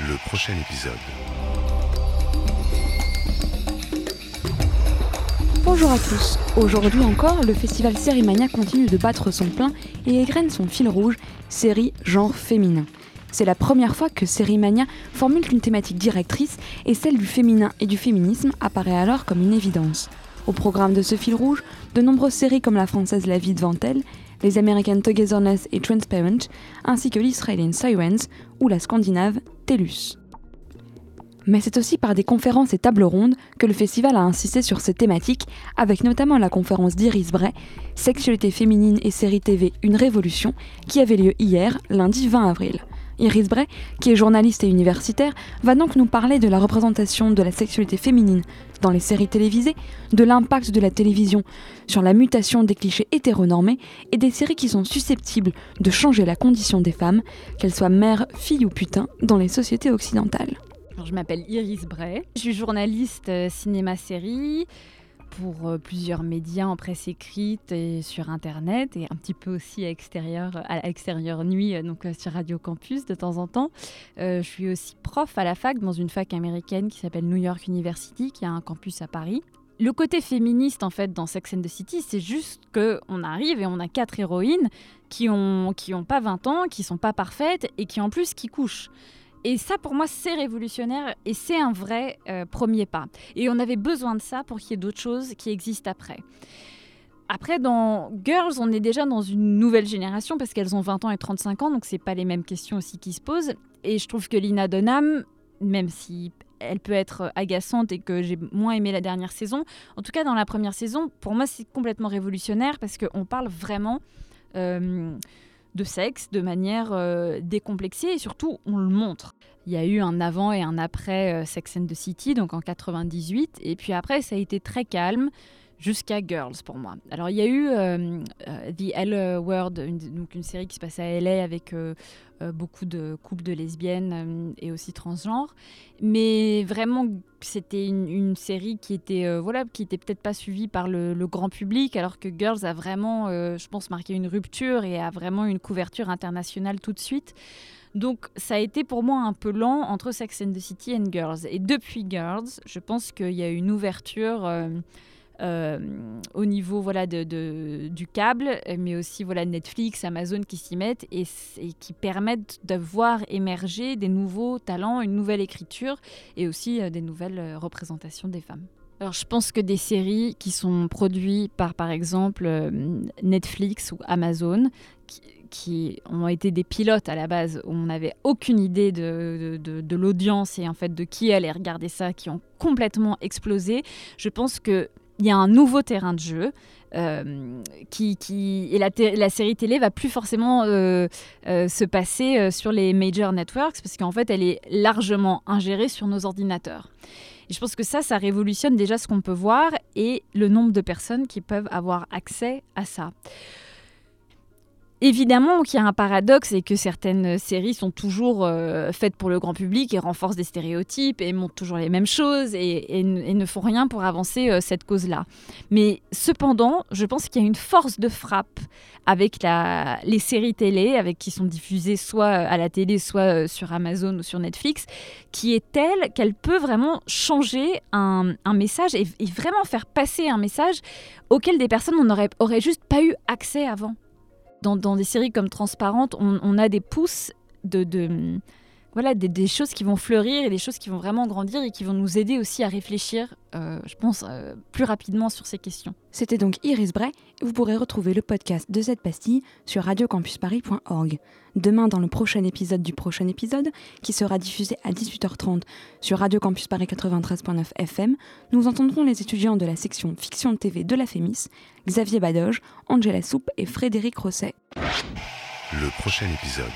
le prochain épisode. Bonjour à tous. Aujourd'hui encore, le festival Sérimania continue de battre son plein et égrène son fil rouge, série genre féminin. C'est la première fois que Sérimania formule une thématique directrice et celle du féminin et du féminisme apparaît alors comme une évidence. Au programme de ce fil rouge, de nombreuses séries comme la française La vie devant elle, les américaines Togetherness et Transparent, ainsi que l'israélienne Sirens ou la scandinave TELUS. Mais c'est aussi par des conférences et tables rondes que le festival a insisté sur ces thématiques, avec notamment la conférence d'Iris Bray, Sexualité féminine et série TV Une révolution, qui avait lieu hier, lundi 20 avril. Iris Bray, qui est journaliste et universitaire, va donc nous parler de la représentation de la sexualité féminine dans les séries télévisées, de l'impact de la télévision sur la mutation des clichés hétéronormés et des séries qui sont susceptibles de changer la condition des femmes, qu'elles soient mères, filles ou putains, dans les sociétés occidentales. je m'appelle Iris Bray, je suis journaliste euh, cinéma-série pour euh, plusieurs médias en presse écrite et sur internet et un petit peu aussi à extérieur, à l'extérieur nuit, euh, donc euh, sur Radio Campus de temps en temps. je suis aussi prof à la fac dans une fac américaine qui s'appelle New York University, qui a un campus à Paris. Le côté féministe en fait dans Sex and the City, c'est juste que on arrive et on a quatre héroïnes qui ont qui ont pas 20 ans, qui sont pas parfaites et qui en plus qui couchent. Et ça, pour moi, c'est révolutionnaire et c'est un vrai euh, premier pas. Et on avait besoin de ça pour qu'il y ait d'autres choses qui existent après. Après, dans Girls, on est déjà dans une nouvelle génération parce qu'elles ont 20 ans et 35 ans, donc c'est pas les mêmes questions aussi qui se posent. Et je trouve que Lina Dunham, même si elle peut être agaçante et que j'ai moins aimé la dernière saison, en tout cas dans la première saison, pour moi c'est complètement révolutionnaire parce qu'on parle vraiment euh, de sexe de manière euh, décomplexée et surtout on le montre. Il y a eu un avant et un après euh, Sex and the City, donc en 98, et puis après ça a été très calme jusqu'à Girls pour moi. Alors il y a eu euh, The L World, une, donc une série qui se passe à LA avec euh, beaucoup de couples de lesbiennes euh, et aussi transgenres. Mais vraiment, c'était une, série qui était, euh, voilà, qui était peut-être pas suivie par le, grand public, alors que Girls a vraiment, je pense, marqué une rupture et a vraiment une couverture internationale tout de suite. Donc ça a été pour moi un peu lent entre Sex and the City et Girls. Et depuis Girls, je pense qu'il y a une ouverture euh, au niveau voilà, de, du câble, mais aussi voilà, Netflix, Amazon qui s'y mettent et, qui permettent de voir émerger des nouveaux talents, une nouvelle écriture et aussi euh, des nouvelles euh, représentations des femmes. Alors, je pense que des séries qui sont produites par, par exemple, Netflix ou Amazon, qui, ont été des pilotes à la base, où on n'avait aucune idée de, de, de l'audience et en fait de qui allait regarder ça, qui ont complètement explosé. Je pense que il y a un nouveau terrain de jeu. Euh, qui, et la, la, série télé va plus forcément euh, euh, se passer sur les major networks parce qu'en fait elle est largement ingérée sur nos ordinateurs. Et je pense que ça, ça révolutionne déjà ce qu'on peut voir et le nombre de personnes qui peuvent avoir accès à ça. Évidemment qu'il y a un paradoxe et que certaines séries sont toujours euh, faites pour le grand public et renforcent des stéréotypes et montrent toujours les mêmes choses et, ne font rien pour avancer euh, cette cause-là. Mais cependant, je pense qu'il y a une force de frappe avec les séries télé, avec qui sont diffusées soit à la télé, soit euh, sur Amazon ou sur Netflix, qui est telle qu'elle peut vraiment changer un, message et, vraiment faire passer un message auquel des personnes n'auraient juste pas eu accès avant dans, des séries comme Transparente, on, a des pousses de, voilà, des, choses qui vont fleurir et des choses qui vont vraiment grandir et qui vont nous aider aussi à réfléchir, euh, je pense, euh, plus rapidement sur ces questions. C'était donc Iris Bray. Vous pourrez retrouver le podcast de cette pastille sur radiocampusparis.org. Demain, dans le prochain épisode du prochain épisode, qui sera diffusé à 18h30 sur Radio Campus Paris 93.9 FM, nous entendrons les étudiants de la section Fiction TV de la FEMIS, Xavier Badoge, Angela Soupe et Frédéric Rosset. Le prochain épisode.